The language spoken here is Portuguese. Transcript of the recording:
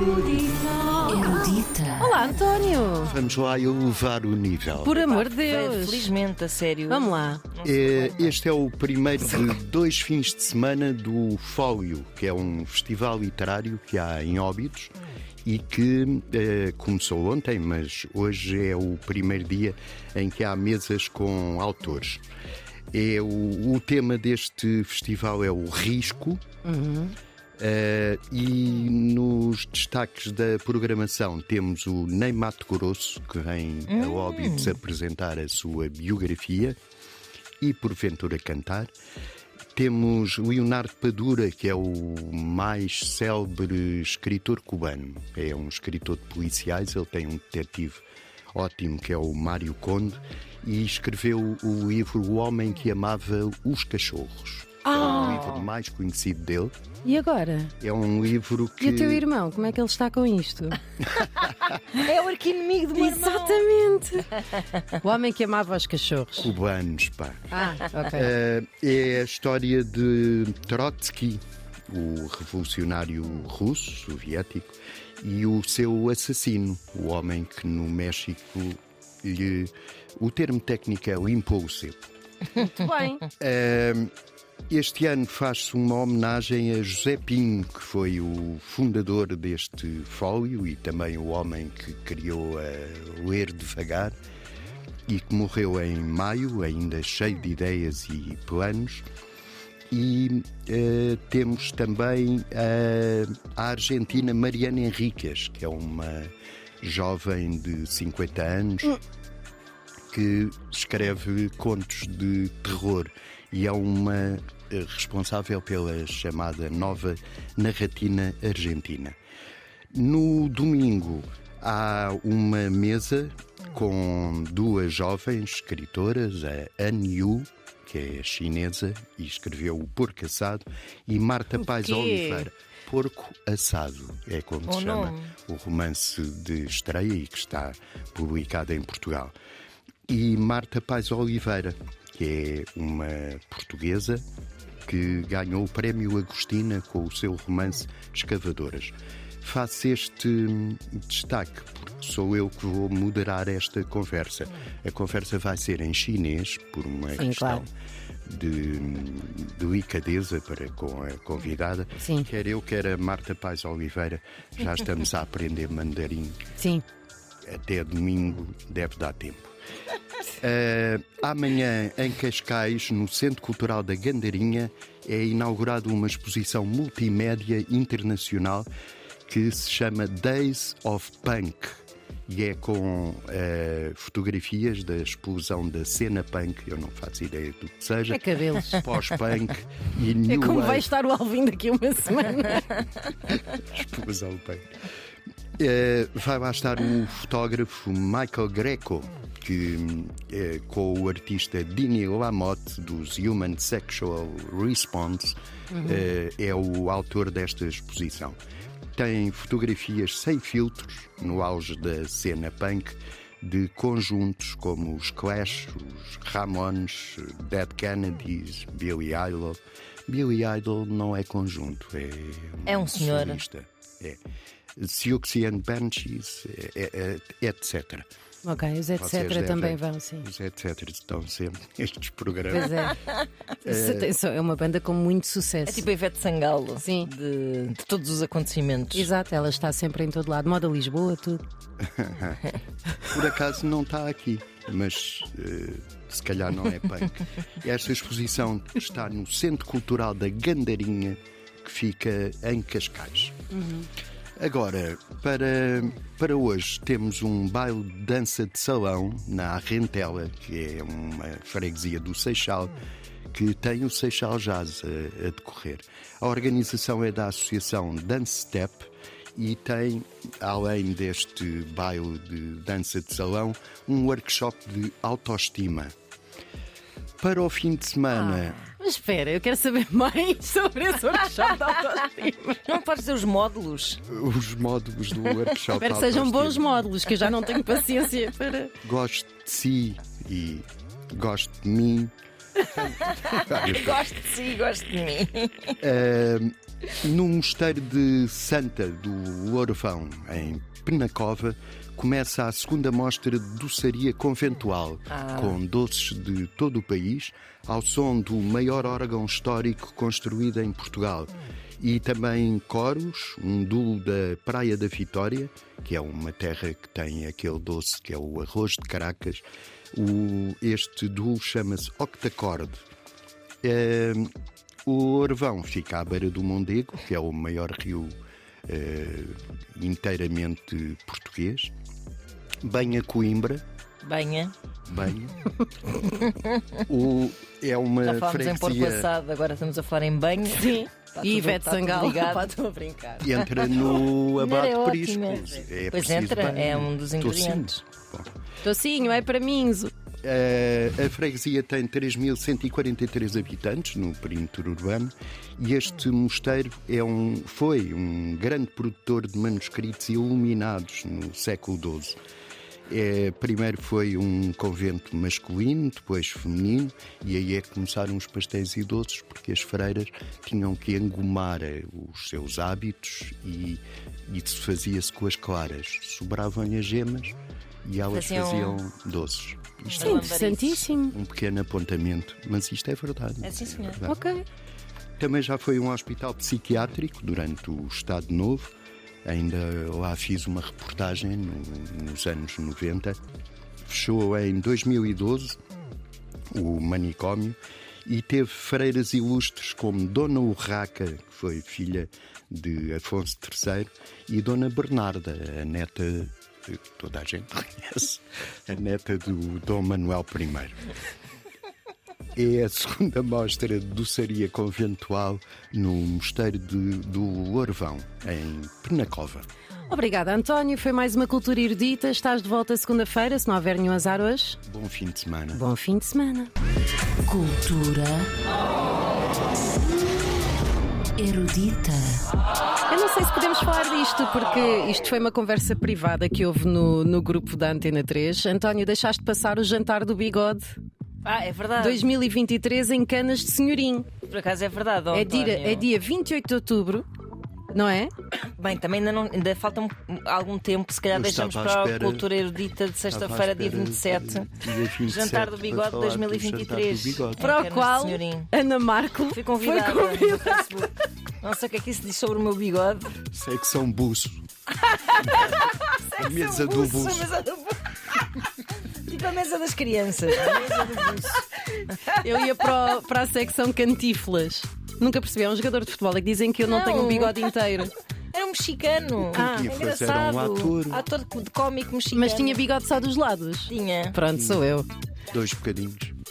Erudita. Olá, António! Vamos lá elevar o nível. Por amor de Deus! Felizmente, a sério. Vamos lá. É, este é o primeiro de dois fins de semana do Fólio, que é um festival literário que há em Óbidos e que eh, começou ontem, mas hoje é o primeiro dia em que há mesas com autores. É o, o tema deste festival é o risco. Eh, e nos destaques da programação temos o Ney Mato Grosso, que vem a Óbidos apresentar a sua biografia e porventura cantar. Temos Leonardo Padura, que é o mais célebre escritor cubano. É um escritor de policiais, ele tem um detetive ótimo que é o Mário Conde e escreveu o livro O Homem que Amava os Cachorros. É o livro mais conhecido dele. E agora? É um livro que. E o teu irmão, como é que ele está com isto? É o arqui-inimigo do meu irmão. Exatamente! O homem que amava os cachorros. Cubanos, pá. Ah, ok. Eh, é a história de Trotsky, o revolucionário russo, soviético, e o seu assassino, o homem que no México lhe. O termo técnico é limpou o sebo. Muito bem. Eh, Este ano faz-se uma homenagem a José Pinho, que foi o fundador deste fólio e também o homem que criou a Ler Devagar e que morreu em maio, ainda cheio de ideias e planos. E eh, temos também a, a argentina Mariana Henriquez, que é uma jovem de 50 anos que escreve contos de terror e é uma eh, responsável pela chamada nova narratina argentina. No domingo há uma mesa com duas jovens escritoras, a An Yu, que é chinesa e escreveu O Porco Assado, e Marta Paz? Oliveira. Porco Assado é como Bom se chama nome. o romance de estreia e que está publicado em Portugal. E Marta Paz Oliveira, que é uma portuguesa que ganhou o prémio Agostina com o seu romance Escavadoras. Faço este hum, destaque porque sou eu que vou moderar esta conversa. A conversa vai ser em chinês, por uma Sim, questão claro. de hum, delicadeza para com a convidada. Sim. Quer eu, quer a Marta Paz Oliveira, já estamos a aprender mandarim Sim. até domingo deve dar tempo. Eh, amanhã, em Cascais, no Centro Cultural da Gandarinha, é inaugurada uma exposição multimédia internacional que se chama Days of Punk e é com eh, fotografias da explosão da cena punk, eu não faço ideia do que seja, É cabelos. pós-punk e É new como vai wave. estar o Alvin daqui a uma semana. explosão bem. Eh, vai lá estar o fotógrafo Michael Greco, que eh, com o artista Dini Lamotte dos Human Sexual Response eh, é o autor desta exposição. Tem fotografias sem filtros no auge da cena punk de conjuntos como os Clash, os Ramones, Dead Kennedys, Billy Idol. Billy Idol não é conjunto, é É um senhor. solista. É. Siouxsie and Banshees, é, é, é, etc. ok, os etc. Devem- também vão, sim. Os etc. estão sempre nestes Pois programas. é. Isso tem- só- é uma banda com muito sucesso. É tipo a Ivete Sangalo. Sim. De, de todos os acontecimentos. Exato, ela está sempre em todo lado. Moda Lisboa, tudo. Por acaso não está aqui, mas eh, se calhar não é punk. Esta exposição está no Centro Cultural da Gandarinha, que fica em Cascais. Agora, para, para hoje, temos um baile de dança de salão na Arrentela, que é uma freguesia do Seixal, que tem o Seixal Jazz a, a decorrer. A organização é da Associação Dance Step e tem, além deste baile de dança de salão, um workshop de autoestima. Para o fim de semana, Mas espera, eu quero saber mais sobre esse workshop de autoestima. Não podes dizer os módulos. os módulos do workshop Espero que sejam bons módulos, que eu já não tenho paciência para. Gosto de si e gosto de mim. Gosto de si, gosto de mim. Uh, no mosteiro de Santa do Orvão, em Penacova, começa a segunda mostra de doçaria conventual, com doces de todo o país, ao som do maior órgão histórico construído em Portugal. E também coros, um dulo da Praia da Vitória, que é uma terra que tem aquele doce que é o arroz de Caracas. O- este dulo chama-se Octacorde. Eh, o Orvão fica à beira do Mondego, que é o maior rio eh, inteiramente português. Banha Coimbra, Banha. banha. o, é uma Já falámos em porco freguesia. assado, agora estamos a falar em banho. Sim. Está e Ivete Sangalo. Pá, Estou a brincar. Entra no abate é prisco. ótima. É Pois entra, bem- é um dos Tocinho. ingredientes. Bom. Tocinho, é para mim. Zo. Eh, a freguesia tem 3.143 habitantes no perímetro urbano e este mosteiro é um, foi um grande produtor de manuscritos iluminados no século XII. Eh, primeiro foi um convento masculino, depois feminino, e aí é que começaram os pastéis e doces, porque as freiras tinham que engomar eh, os seus hábitos e isso fazia-se com as claras. Sobravam as gemas e elas Faziam- faziam doces. Isto Sim, interessantíssimo. um pequeno apontamento, mas isto é verdade. É sim, senhor. verdade. Ok. Também já foi um hospital psiquiátrico durante o Estado Novo. Ainda lá fiz uma reportagem no- nos anos 90. Fechou em 2012 o manicômio e teve freiras ilustres como Dona Urraca, que foi filha de Afonso III, e Dona Bernarda, a neta que toda a gente conhece, a neta do Dom Manuel I. É a segunda mostra de doçaria conventual no Mosteiro de- do Orvão, em Penacova. Obrigada, António. Foi mais uma cultura erudita. Estás de volta segunda-feira, se não houver nenhum azar hoje. Bom fim de semana. Bom fim de semana. Cultura erudita. Eu não sei se podemos falar disto, porque isto foi uma conversa privada que houve no, no grupo da Antena 3. António, deixaste passar o jantar do bigode Ah, é verdade. 2023 em Canas de Senhorim. Por acaso é verdade. É dia, é dia 28 de outubro, não é? Bem, também ainda, não, ainda falta um- algum tempo, se calhar Eu deixamos para a cultura erudita de sexta-feira, dia Estava à 27. espera de- dia 27 Jantar do Bigode falar do 2023. jantar do bigode. Para o qual. Ana Marco Fui convidada foi convidada. no Facebook. Não sei o que é que isso diz sobre o meu bigode. A mesa do Buço, a Buço. mesa do buço. Tipo a mesa das crianças. Eu ia para, o- para a secção cantiflas. Nunca percebi, é um jogador de futebol é que dizem que eu não, Não. tenho um bigode inteiro. Era um mexicano. Ah. Podia É fazer engraçado. um ator. Ator de cómico mexicano. Mas tinha bigode só dos lados. Tinha. Pronto, sou eu. Dois bocadinhos.